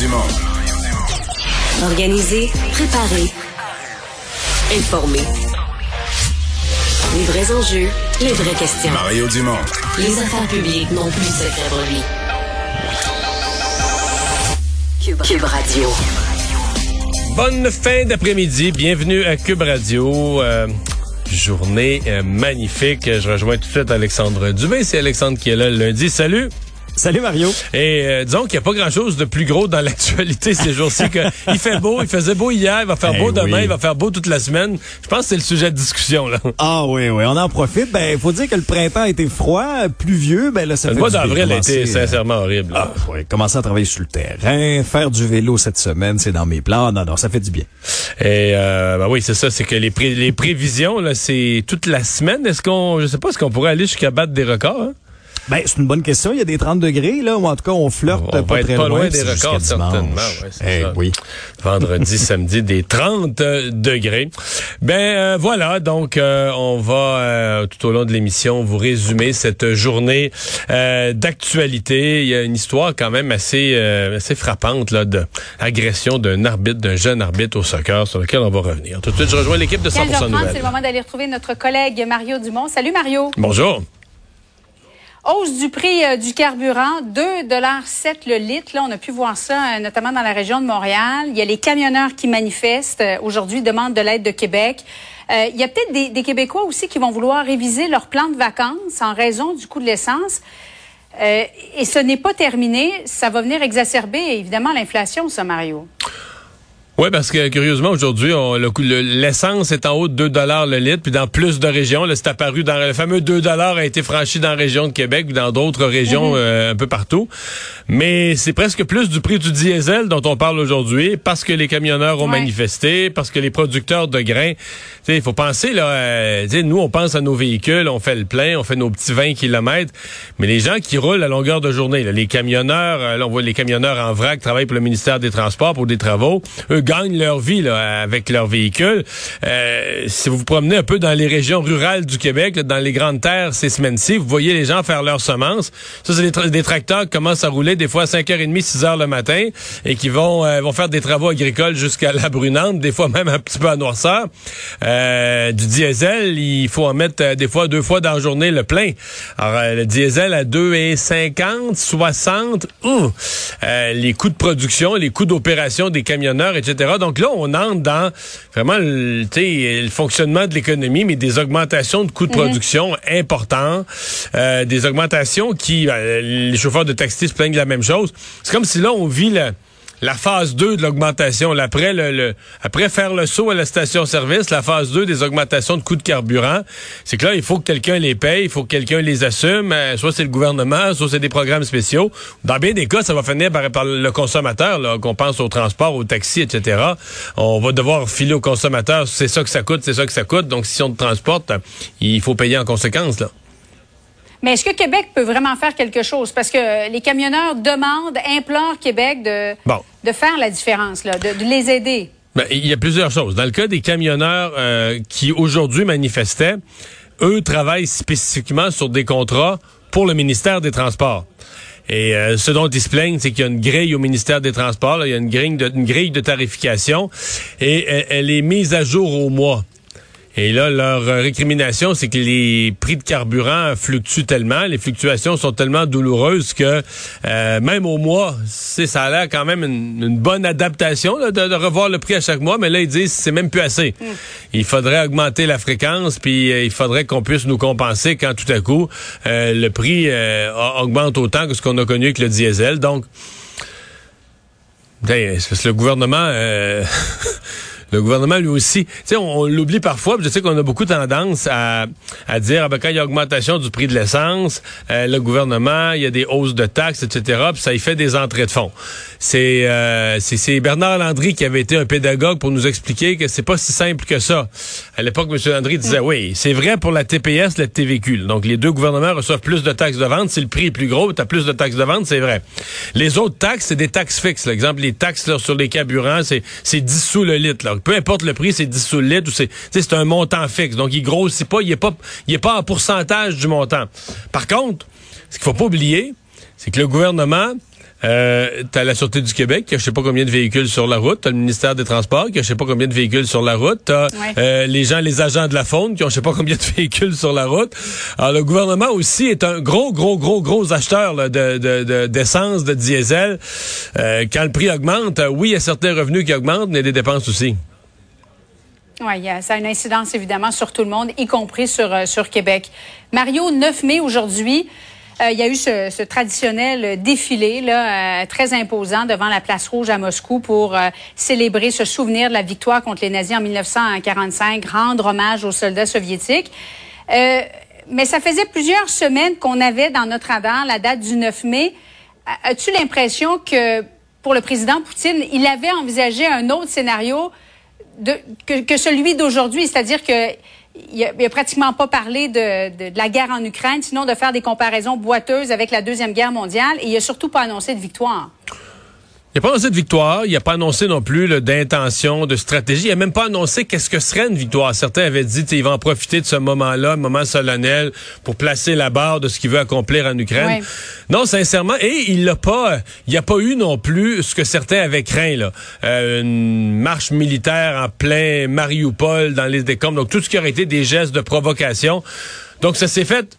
Dumont. Organiser, préparer, informer. Les vrais enjeux, les vraies questions. Mario Dumont. Les affaires publiques n'ont plus de secret pour lui. Cube, Cube Radio. Bonne fin d'après-midi. Bienvenue à Cube Radio. Euh, journée euh, magnifique. Je rejoins tout de suite Alexandre Dubé. C'est Alexandre qui est là le lundi. Salut. Salut Mario. Et euh, disons qu'il n'y a pas grand-chose de plus gros dans l'actualité ces jours-ci. que il fait beau, il faisait beau hier, il va faire Eh beau demain, oui. il va faire beau toute la semaine. Je pense que c'est le sujet de discussion. là. Ah oui, oui, on en profite. Ben, faut dire que le printemps a été froid, pluvieux. Ben là, ça Le fait mois du bien. d'avril a été euh, sincèrement horrible. Ah, oui, commencer à travailler sur le terrain, faire du vélo cette semaine, c'est dans mes plans. Non, non, ça fait du bien. Et euh, ben oui, c'est ça, c'est que les, pré- les prévisions, là, c'est toute la semaine. Est-ce qu'on, je sais pas, est-ce qu'on pourrait aller jusqu'à battre des records? hein? Ben, c'est une bonne question. Il y a des 30 degrés, là, ou en tout cas, on flirte On va pas être très pas loin. des records, certainement. Ouais, Eh ça. oui. Vendredi, samedi, des 30 euh, degrés. Ben euh, voilà, donc euh, on va euh, tout au long de l'émission vous résumer cette journée euh, d'actualité. Il y a une histoire quand même assez euh, assez frappante là de agression d'un arbitre, d'un jeune arbitre au soccer sur lequel on va revenir. Tout de suite, je rejoins l'équipe de 100% 15h30, c'est le moment d'aller retrouver notre collègue Mario Dumont. Salut Mario. Bonjour. Hausse du prix euh, du carburant, 2,7 le litre. Là, on a pu voir ça, euh, notamment dans la région de Montréal. Il y a les camionneurs qui manifestent euh, aujourd'hui, demandent de l'aide de Québec. Il y a peut-être des, des Québécois aussi qui vont vouloir réviser leur plan de vacances en raison du coût de l'essence. Et ce n'est pas terminé. Ça va venir exacerber, évidemment, l'inflation, ça, Mario. Oui, parce que curieusement, aujourd'hui, on- le l'essence est en haut de 2 dollars le litre, puis dans plus de régions, là, c'est apparu dans le fameux 2 dollars a été franchi dans la région de Québec, dans d'autres régions euh, un peu partout. Mais c'est presque plus du prix du diesel dont on parle aujourd'hui, parce que les camionneurs ont Ouais. manifesté, parce que les producteurs de grains, tu sais, il faut penser là, euh, nous on pense à nos véhicules, on fait le plein, on fait nos petits 20 kilomètres, mais les gens qui roulent à longueur de journée, là, les camionneurs, euh, là, on voit les camionneurs en vrac travaillent pour le ministère des Transports pour des travaux, eux gagnent leur vie là, avec leurs véhicules. Euh, si vous vous promenez un peu dans les régions rurales du Québec, dans les grandes terres ces semaines-ci, vous voyez les gens faire leurs semences. Ça, c'est des, tra- des tracteurs qui commencent à rouler des fois à 5h30, 6h le matin et qui vont, euh, vont faire des travaux agricoles jusqu'à la brunante, des fois même un petit peu à noirceur. Euh, du diesel, il faut en mettre des fois deux fois dans la journée le plein. Alors, le diesel à 2,50, 60, ouh, les coûts de production, les coûts d'opération des camionneurs, etc. Donc là, on entre dans vraiment le, fonctionnement de l'économie, mais des augmentations de coûts de production importants, euh, des augmentations qui, euh, les chauffeurs de taxi se plaignent de la même chose. C'est comme si là, on vit la, la phase 2 de l'augmentation. Après, le, le- après faire le saut à la station-service, la phase 2 des augmentations de coûts de carburant, c'est que là, il faut que quelqu'un les paye, il faut que quelqu'un les assume. euh, soit c'est le gouvernement, soit c'est des programmes spéciaux. Dans bien des cas, ça va finir par, par le consommateur, qu'on pense au transport, au taxi, etc. On va devoir filer au consommateur, c'est ça que ça coûte, c'est ça que ça coûte. Donc, si on te transporte, il faut payer en conséquence. Là. Mais est-ce que Québec peut vraiment faire quelque chose? Parce que les camionneurs demandent, implorent Québec de, Bon. De faire la différence, là, de, les aider. Ben, il y a plusieurs choses. Dans le cas des camionneurs euh, qui aujourd'hui manifestaient, eux travaillent spécifiquement sur des contrats pour le ministère des Transports. Et euh, ce dont ils se plaignent, c'est qu'il y a une grille au ministère des Transports, il y a une grille, de, une grille de tarification et elle, elle est mise à jour au mois. Et là, leur euh, récrimination, c'est que les prix de carburant fluctuent tellement, les fluctuations sont tellement douloureuses que euh, même au mois, c'est ça a l'air quand même une, une bonne adaptation là, de, de revoir le prix à chaque mois, mais là ils disent c'est même plus assez. Il faudrait augmenter la fréquence, puis euh, il faudrait qu'on puisse nous compenser quand tout à coup euh, le prix euh, augmente autant que ce qu'on a connu avec le diesel. Donc, le gouvernement. Le gouvernement, lui aussi, tu sais, on, on l'oublie parfois, je sais qu'on a beaucoup tendance à, à dire, ah ben, quand il y a augmentation du prix de l'essence, euh, le gouvernement, il y a des hausses de taxes, etc., puis ça y fait des entrées de fonds. C'est euh, c'est- Bernard Landry qui avait été un pédagogue pour nous expliquer que c'est pas si simple que ça. À l'époque, M. Landry disait, oui, c'est vrai pour la TPS, la TVQ. Donc, les deux gouvernements reçoivent plus de taxes de vente. Si le prix est plus gros, tu as plus de taxes de vente, c'est vrai. Les autres taxes, c'est des taxes fixes. Par exemple, les taxes là, sur les carburants, c'est c'est 10 sous le litre. Là. Peu importe le prix, c'est 10 sous le litre ou c'est tu sais, c'est un montant fixe. Donc, il grossit pas, il est pas, il est pas en pourcentage du montant. Par contre, ce qu'il faut pas oublier, c'est que le gouvernement Euh, t'as la Sûreté du Québec qui a je sais pas combien de véhicules sur la route. T'as le ministère des Transports qui a je sais pas combien de véhicules sur la route. T'as Ouais. euh, les gens, les agents de la faune qui ont je sais pas combien de véhicules sur la route. Alors le gouvernement aussi est un gros, gros, gros, gros acheteur là, de, de, de- d'essence, de diesel. Euh, quand le prix augmente, euh, oui, il y a certains revenus qui augmentent, mais il y a des dépenses aussi. Oui, ça a une incidence évidemment sur tout le monde, y compris sur, euh, sur Québec. Mario, 9 mai aujourd'hui, il y a eu ce, ce traditionnel défilé là, euh, très imposant devant la place rouge à Moscou pour euh, célébrer, se souvenir de la victoire contre les nazis en 1945, rendre hommage aux soldats soviétiques. Euh, mais ça faisait plusieurs semaines qu'on avait dans notre radar la date du 9 mai. As-tu l'impression que pour le président Poutine, il avait envisagé un autre scénario de, que, que celui d'aujourd'hui, c'est-à-dire que il a, il a pratiquement pas parlé de, la guerre en Ukraine, sinon de faire des comparaisons boiteuses avec la deuxième guerre mondiale, et il a surtout pas annoncé de victoire. Il n'a pas annoncé de victoire, il n'a pas annoncé non plus d'intention, de stratégie. Il n'a même pas annoncé qu'est-ce que serait une victoire. Certains avaient dit qu'il va en profiter de ce moment-là, un moment solennel, pour placer la barre de ce qu'il veut accomplir en Ukraine. Ouais. Non, sincèrement, et il l'a pas, il n'y a pas eu non plus ce que certains avaient craint là, Euh, une marche militaire en plein Mariupol dans les décombres. Donc tout ce qui aurait été des gestes de provocation. Donc ça s'est fait.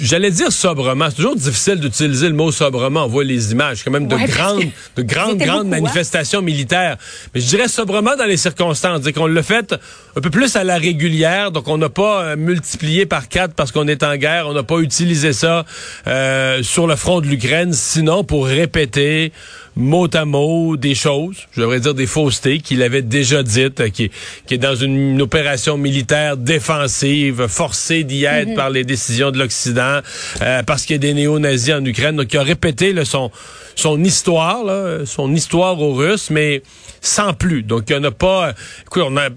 J'allais dire sobrement. C'est toujours difficile d'utiliser le mot sobrement. On voit les images, quand même de Ouais, grandes, de grandes, grandes beaucoup, hein? manifestations militaires. Mais je dirais sobrement dans les circonstances. C'est qu'on l'a fait un peu plus à la régulière. Donc on n'a pas euh, multiplié par quatre parce qu'on est en guerre. On n'a pas utilisé ça euh, sur le front de l'Ukraine. Sinon pour répéter mot à mot des choses, je devrais dire des faussetés qu'il avait déjà dites, euh, qui, qui est dans une, une opération militaire défensive, forcée d'y être par les décisions de l'Occident, euh, parce qu'il y a des néo-nazis en Ukraine. Donc, il a répété là, son, son histoire, là, son histoire aux Russes, mais sans plus. Donc, il n'y en a pas... Écoute, on a...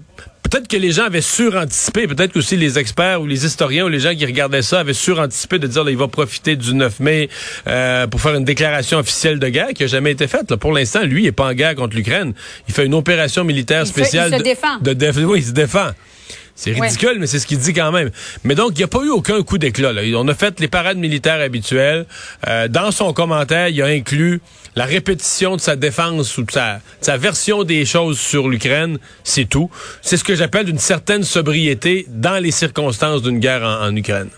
Peut-être que les gens avaient suranticipé, peut-être que aussi les experts ou les historiens ou les gens qui regardaient ça avaient suranticipé de dire là, il va profiter du 9 mai euh, pour faire une déclaration officielle de guerre qui a jamais été faite. là. Pour l'instant, lui, il est pas en guerre contre l'Ukraine. Il fait une opération militaire Il se- spéciale. il se de- défend. De, oui, il se défend. C'est Ouais. ridicule, mais c'est ce qu'il dit quand même. Mais donc, il n'y a pas eu aucun coup d'éclat. là. On a fait les parades militaires habituelles. Euh, dans son commentaire, il a inclus la répétition de sa défense ou de sa, de sa version des choses sur l'Ukraine. C'est tout. C'est ce que j'appelle une certaine sobriété dans les circonstances d'une guerre en, en Ukraine.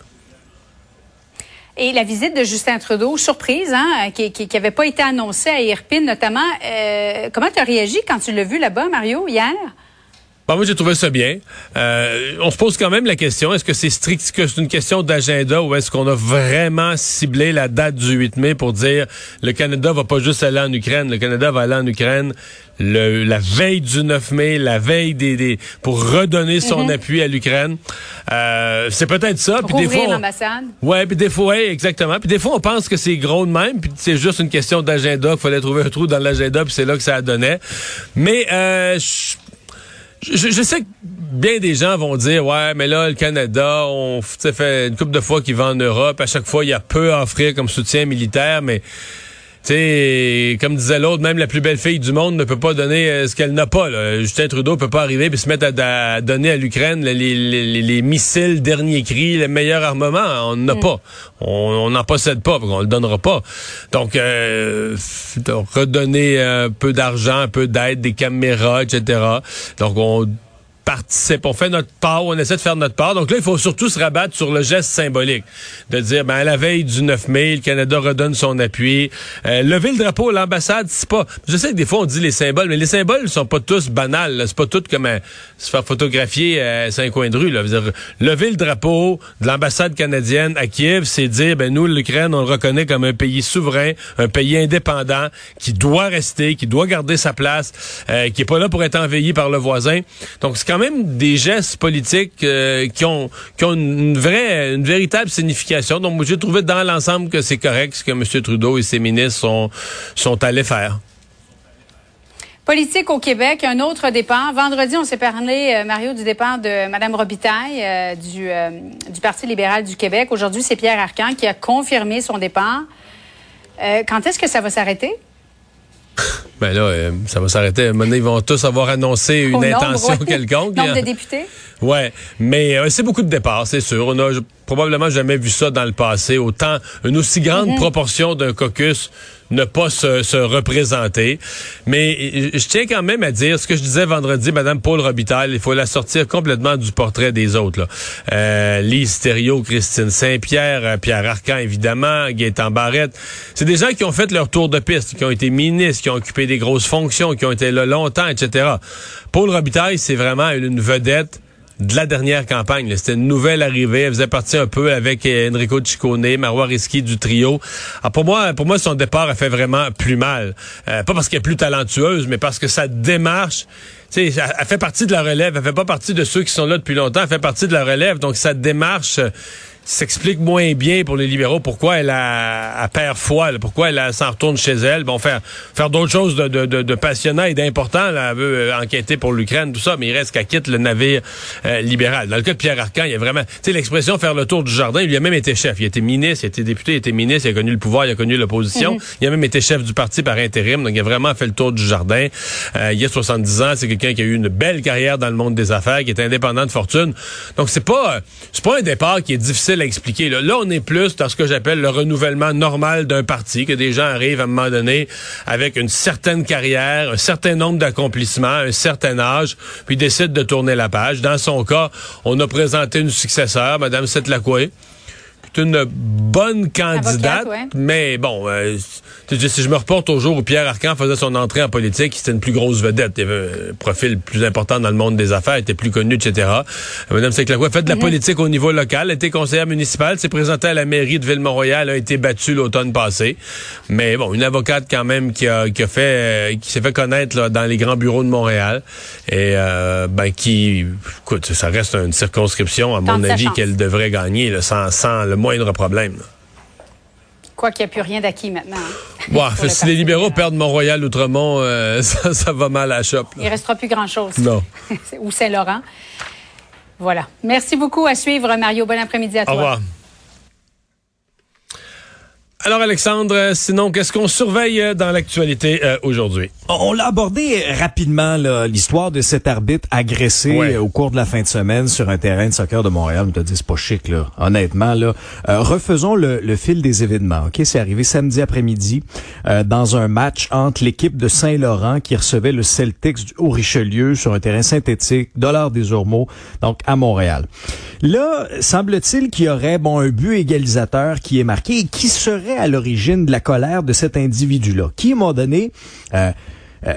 Et la visite de Justin Trudeau, surprise, hein, qui qui avait pas été annoncée à Irpine notamment. Euh, comment tu as réagi quand tu l'as vu là-bas, Mario, hier? Bon, moi, j'ai trouvé ça bien. Euh, on se pose quand même la question, est-ce que c'est strict, que c'est une question d'agenda ou est-ce qu'on a vraiment ciblé la date du 8 mai pour dire le Canada va pas juste aller en Ukraine, le Canada va aller en Ukraine le, la veille du 9 mai, la veille des, des pour redonner son appui à l'Ukraine. Euh, c'est peut-être ça. Puis des fois, on-. Ouais, puis des fois, ouais, exactement. Puis des fois, on pense que c'est gros de même, puis c'est juste une question d'agenda, qu'il fallait trouver un trou dans l'agenda, puis c'est là que ça donnait. Mais euh, je- je, sais que bien des gens vont dire ouais mais là le Canada on fait une couple de fois qu'il va en Europe. À chaque fois il y a peu à offrir comme soutien militaire mais sais, comme disait l'autre, même la plus belle fille du monde ne peut pas donner euh, ce qu'elle n'a pas. Là. Justin Trudeau peut pas arriver et se mettre à, à donner à l'Ukraine les, les, les- les missiles dernier cri, le meilleur armement. On n'en a pas. On n'en possède pas, donc on le donnera pas. Donc, euh, donc, redonner un peu d'argent, un peu d'aide, des caméras, etc. Donc, on participe, on fait notre part, on essaie de faire notre part. Donc là, il faut surtout se rabattre sur le geste symbolique, de dire, ben à la veille du 9 mai, le Canada redonne son appui. Euh, lever le drapeau à l'ambassade, c'est pas... Je sais que des fois, on dit les symboles, mais les symboles sont pas tous banals. C'est pas tout comme euh, se faire photographier à Saint-Coin de rue. Là. Dire, lever le drapeau de l'ambassade canadienne à Kiev, c'est dire, ben nous, l'Ukraine, on le reconnaît comme un pays souverain, un pays indépendant, qui doit rester, qui doit garder sa place, euh, qui est pas là pour être envahi par le voisin. Donc, quand même des gestes politiques euh, qui ont qui ont une vraie, une véritable signification. Donc, j'ai trouvé dans l'ensemble que c'est correct ce que M. Trudeau et ses ministres sont sont allés faire. Politique au Québec, un autre départ. Vendredi, on s'est parlé, euh, Mario, du départ de Mme Robitaille euh, du, du Parti libéral du Québec. Aujourd'hui, c'est Pierre Arcan qui a confirmé son départ. Quand est-ce que ça va s'arrêter? Ben là, euh, ça va s'arrêter. Maintenant, ils vont tous avoir annoncé une Au nombre, intention ouais. quelconque. Nombre de députés? Ouais, mais euh, c'est beaucoup de départs, c'est sûr. On a, probablement jamais vu ça dans le passé. Autant, une aussi grande Mhm. proportion d'un caucus ne pas se, se représenter. Mais je tiens quand même à dire ce que je disais vendredi, Madame Paul Robitaille, il faut la sortir complètement du portrait des autres. Là. Euh, Lise Thériault, Christine Saint-Pierre, euh, Pierre Arcan, évidemment, Gaétan Barrette. C'est des gens qui ont fait leur tour de piste, qui ont été ministres, qui ont occupé des grosses fonctions, qui ont été là longtemps, etc. Paul Robitaille, c'est vraiment une vedette de la dernière campagne. C'était une nouvelle arrivée. Elle faisait partie un peu avec euh, Enrico Ciccone, Marois Risky du trio. Alors pour moi, pour moi, son départ a fait vraiment plus mal. Euh, pas parce qu'elle est plus talentueuse, mais parce que sa démarche, tu sais, elle, fait partie de la relève. Elle fait pas partie de ceux qui sont là depuis longtemps. Elle fait partie de la relève. Donc sa démarche s'explique moins bien pour les libéraux pourquoi elle a, a perd foi, là, pourquoi elle s'en retourne chez elle. Bon, faire faire d'autres choses de, de, de, de passionnant et d'important. Elle veut euh, enquêter pour l'Ukraine, tout ça, mais il reste qu'elle quitte le navire euh, libéral. Dans le cas de Pierre Arcan, il y a vraiment, tu sais, l'expression faire le tour du jardin, il lui a même été chef. Il a été ministre, il a été député, il a été ministre, il a connu le pouvoir, il a connu l'opposition. Il a même été chef du parti par intérim, donc il a vraiment fait le tour du jardin. Euh, il a 70 ans, c'est quelqu'un qui a eu une belle carrière dans le monde des affaires, qui est indépendant de fortune. Donc c'est pas, euh, c'est pas un départ qui est difficile à expliquer. Là, on est plus dans ce que j'appelle le renouvellement normal d'un parti, que des gens arrivent à un moment donné avec une certaine carrière, un certain nombre d'accomplissements, un certain âge, puis décident de tourner la page. Dans son cas, on a présenté une successeur, Madame Setlakoué, une bonne candidate, ouais. mais bon, euh, si je me reporte au jour où Pierre Arcan faisait son entrée en politique, c'était une plus grosse vedette. Il avait un profil plus important dans le monde des affaires, était plus connu, etc. Euh, Madame a fait de la politique au niveau local, a été conseillère municipale, s'est présentée à la mairie de Ville-Mont-Royal, a été battue l'automne passé. Mais bon, une avocate quand même qui a, qui a fait, euh, qui s'est fait connaître là, dans les grands bureaux de Montréal et euh, ben qui, écoute, ça reste une circonscription à mon avis qu'elle devrait gagner là, sans, sans le moindre problème. là. Quoi qu'il n'y a plus rien d'acquis maintenant. hein, le si les libéraux libéral. perdent Mont-Royal, Outremont, euh, ça, ça va mal à la chope. là. Il restera plus grand-chose. Non. Ou Saint-Laurent. Voilà. Merci beaucoup. À suivre, Mario. Bon après-midi à Au toi. revoir. Alors, Alexandre, sinon, qu'est-ce qu'on surveille euh, dans l'actualité euh, aujourd'hui? On l'a abordé rapidement, l'histoire de cet arbitre agressé Ouais. euh, au cours de la fin de semaine sur un terrain de soccer de Montréal. On t'a dit, c'est pas chic, là. Honnêtement, là. Euh, refaisons le, le fil des événements, OK? C'est arrivé samedi après-midi euh, dans un match entre l'équipe de Saint-Laurent qui recevait le Celtics du Haut-Richelieu sur un terrain synthétique, dollar des Ormeaux, donc à Montréal. Là, semble-t-il qu'il y aurait, bon, un but égalisateur qui est marqué et qui serait à l'origine de la colère de cet individu-là, qui, à un moment donné, euh, euh,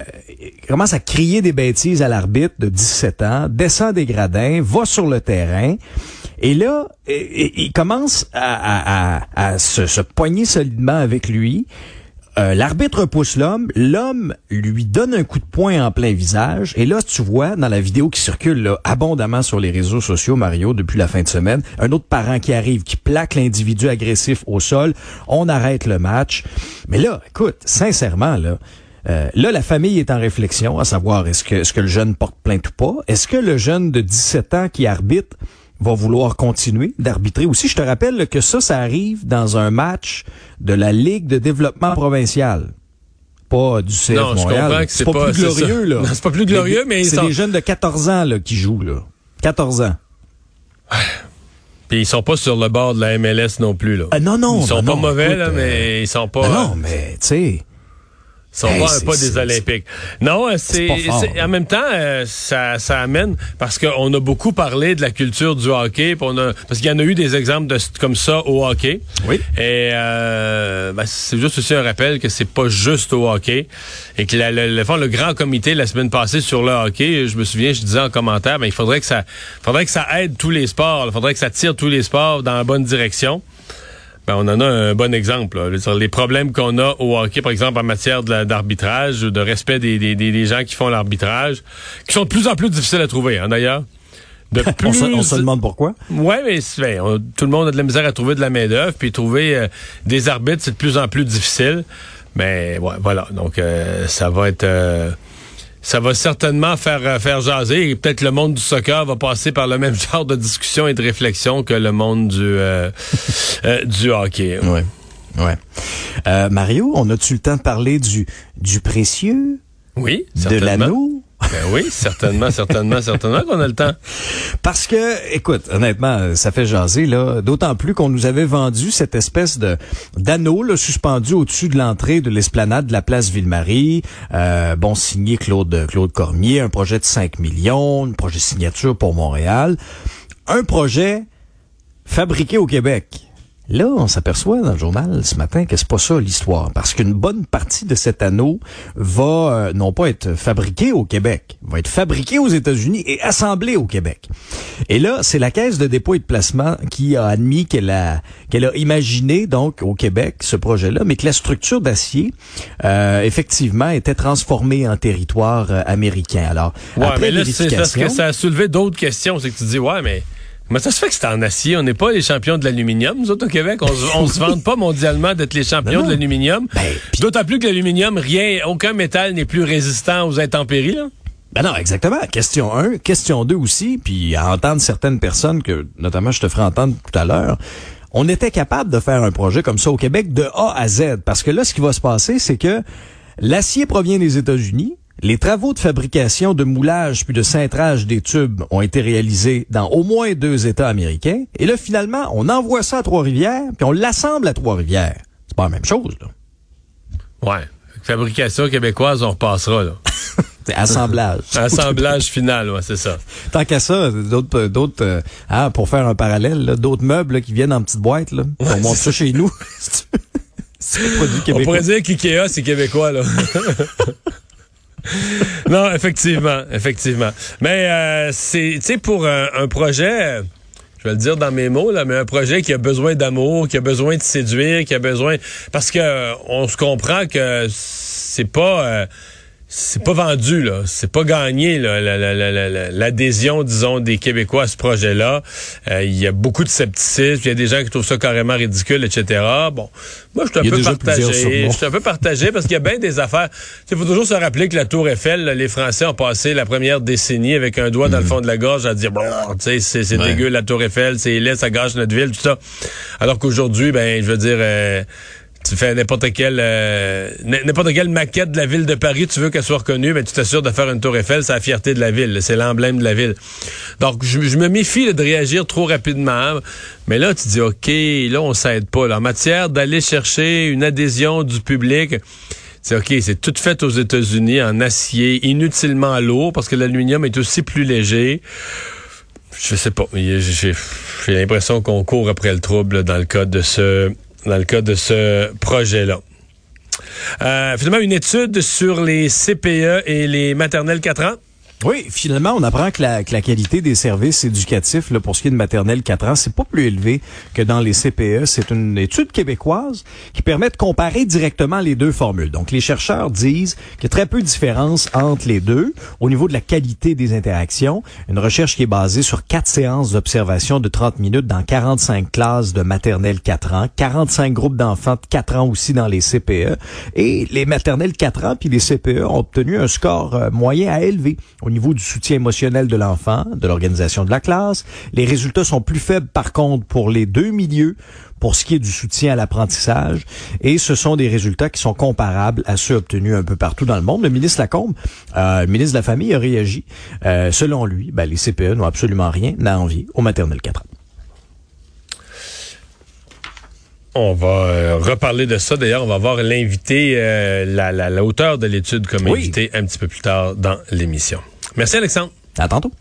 commence à crier des bêtises à l'arbitre de 17 ans, descend des gradins, va sur le terrain, et là, il commence à se, se poigner solidement avec lui. Euh, L'arbitre repousse l'homme, l'homme lui donne un coup de poing en plein visage, et là, tu vois, dans la vidéo qui circule abondamment sur les réseaux sociaux, Mario, depuis la fin de semaine, un autre parent qui arrive, qui plaque l'individu agressif au sol, on arrête le match. Mais là, écoute, sincèrement, là, euh, là, la famille est en réflexion à savoir est-ce que, que le jeune porte plainte ou pas? Est-ce que le jeune de 17 ans qui arbitre va vouloir continuer d'arbitrer aussi? Je te rappelle que ça, ça arrive dans un match de la Ligue de développement provincial. Pas du CF Non, je Montréal. comprends que c'est pas, pas- plus glorieux, là. Non, c'est pas plus glorieux, mais c'est sont- des jeunes de 14 ans là, qui jouent, là. 14 ans. Puis ils sont pas sur le bord de la MLS non plus. Là. Ah, non, non. Ils sont non, pas non, mauvais, écoute, là, euh, mais ils sont pas. ben euh, non, mais, tu sais. Sont Hey, pas, pas des Olympiques. Non, euh, c'est en même temps euh, ça, ça amène parce qu'on a beaucoup parlé de la culture du hockey, on a parce qu'il y en a eu des exemples de comme ça au hockey. Oui. Et euh, ben, c'est juste aussi un rappel que c'est pas juste au hockey et que la- le, le, fond, le grand comité la semaine passée sur le hockey, je me souviens, je disais en commentaire, ben, il faudrait que ça faudrait que ça aide tous les sports, il faudrait que ça tire tous les sports dans la bonne direction. Ben, on en a un bon exemple. là. Les problèmes qu'on a au hockey, par exemple, en matière de d'arbitrage, de respect des, des, des, des gens qui font l'arbitrage, qui sont de plus en plus difficiles à trouver, hein, d'ailleurs. De plus... On se, on se demande pourquoi. Ouais, mais ben, on- tout le monde a de la misère à trouver de la main d'œuvre, puis trouver euh, des arbitres, c'est de plus en plus difficile. Mais ouais, voilà. Donc euh, ça va être, euh, ça va certainement faire euh, faire jaser. Et peut-être le monde du soccer va passer par le même genre de discussion et de réflexion que le monde du euh, euh, du hockey. Ouais. Ouais. Euh, Mario, on a-tu le temps de parler du, du précieux, Oui, de l'anneau? Ben oui, certainement, certainement, certainement qu'on a le temps. Parce que, écoute, honnêtement, ça fait jaser, là. D'autant plus qu'on nous avait vendu cette espèce de d'anneau là, suspendu au-dessus de l'entrée de l'esplanade de la place Ville-Marie. Euh, bon, signé Claude Claude Cormier, un projet de 5 millions, un projet signature pour Montréal. Un projet fabriqué au Québec. Là, on s'aperçoit dans le journal ce matin que c'est pas ça l'histoire, parce qu'une bonne partie de cet anneau va euh, non pas être fabriqué au Québec, va être fabriqué aux États-Unis et assemblé au Québec. Et là, c'est la Caisse de dépôt et de placement qui a admis qu'elle a qu'elle a imaginé donc au Québec ce projet-là, mais que la structure d'acier euh, effectivement était transformée en territoire euh, américain. Alors, ouais, après mais là, c'est parce que ça a soulevé d'autres questions, c'est que tu dis ouais, mais mais ça se fait que c'est en acier. On n'est pas les champions de l'aluminium. Nous autres, au Québec, on, on se vante pas mondialement d'être les champions de l'aluminium. Ben, D'autant plus que l'aluminium, rien, aucun métal n'est plus résistant aux intempéries. Là. Ben non, exactement. Question 1. Question 2 aussi, puis à entendre certaines personnes que, notamment, je te ferai entendre tout à l'heure, on était capable de faire un projet comme ça au Québec de A à Z. Parce que là, ce qui va se passer, c'est que l'acier provient des États-Unis, les travaux de fabrication de moulage puis de cintrage des tubes ont été réalisés dans au moins deux États américains. Et là, finalement, on envoie ça à Trois-Rivières, puis on l'assemble à Trois-Rivières. C'est pas la même chose, là. Ouais. Fabrication québécoise, on repassera, là. C'est assemblage. Assemblage final, ouais, c'est ça. Tant qu'à ça, d'autres, d'autres, euh, hein, pour faire un parallèle, là, d'autres meubles là, qui viennent en petites boîtes, là, on monte ça chez nous. c'est produit On québécois. pourrait dire qu'IKEA, c'est québécois, là. non, effectivement, effectivement. Mais euh, c'est, pour un, un projet, euh, je vais le dire dans mes mots, là, mais un projet qui a besoin d'amour, qui a besoin de séduire, qui a besoin... Parce que euh, on se comprend que c'est pas... euh, c'est pas vendu, là. C'est pas gagné, la- la- la- l'adhésion, disons, des Québécois à ce projet-là. Euh, Il y a beaucoup de scepticisme. Il y a des gens qui trouvent ça carrément ridicule, etc. Bon, moi, je suis un peu partagé. Je suis un peu partagé parce qu'il y a bien des affaires. Il faut toujours se rappeler que la Tour Eiffel, là, les Français ont passé la première décennie avec un doigt dans le fond de la gorge à dire, bon, tu sais, c'est Mm. Ouais. dégueu, la Tour Eiffel, c'est laid, ça gâche notre ville, tout ça. Alors qu'aujourd'hui, ben, je veux dire... euh, tu fais n'importe quelle euh, n'importe quelle maquette de la ville de Paris, tu veux qu'elle soit reconnue, ben tu t'assures de faire une tour Eiffel, c'est la fierté de la ville, c'est l'emblème de la ville. Donc je, me méfie de réagir trop rapidement, mais là tu dis OK, là on s'aide pas en matière d'aller chercher une adhésion du public. C'est OK, c'est tout fait aux États-Unis en acier, inutilement lourd parce que l'aluminium est aussi plus léger. Je sais pas, j'ai l'impression qu'on court après le trouble dans le cas de ce dans le cas de ce projet-là. Euh, finalement, une étude sur les CPE et les maternelles 4 ans. Oui, finalement, on apprend que la, que la qualité des services éducatifs là, pour ce qui est de maternelle 4 ans, c'est pas plus élevé que dans les CPE. C'est une étude québécoise qui permet de comparer directement les deux formules. Donc, les chercheurs disent qu'il y a très peu de différence entre les deux au niveau de la qualité des interactions. Une recherche qui est basée sur quatre séances d'observation de 30 minutes dans 45 classes de maternelle 4 ans, 45 groupes d'enfants de 4 ans aussi dans les CPE. Et les maternelles 4 ans puis les CPE ont obtenu un score euh, moyen à élevé du soutien émotionnel de l'enfant, de l'organisation de la classe. Les résultats sont plus faibles par contre pour les deux milieux pour ce qui est du soutien à l'apprentissage et ce sont des résultats qui sont comparables à ceux obtenus un peu partout dans le monde. Le ministre Lacombe, euh, le ministre de la Famille a réagi. Euh, selon lui, ben, les CPE n'ont absolument rien à envier aux maternelles 4 ans. On va euh, reparler de ça. D'ailleurs, on va voir l'invité, euh, la, la, l'auteur de l'étude comme Oui. invité un petit peu plus tard dans l'émission. Merci Alexandre. À tantôt.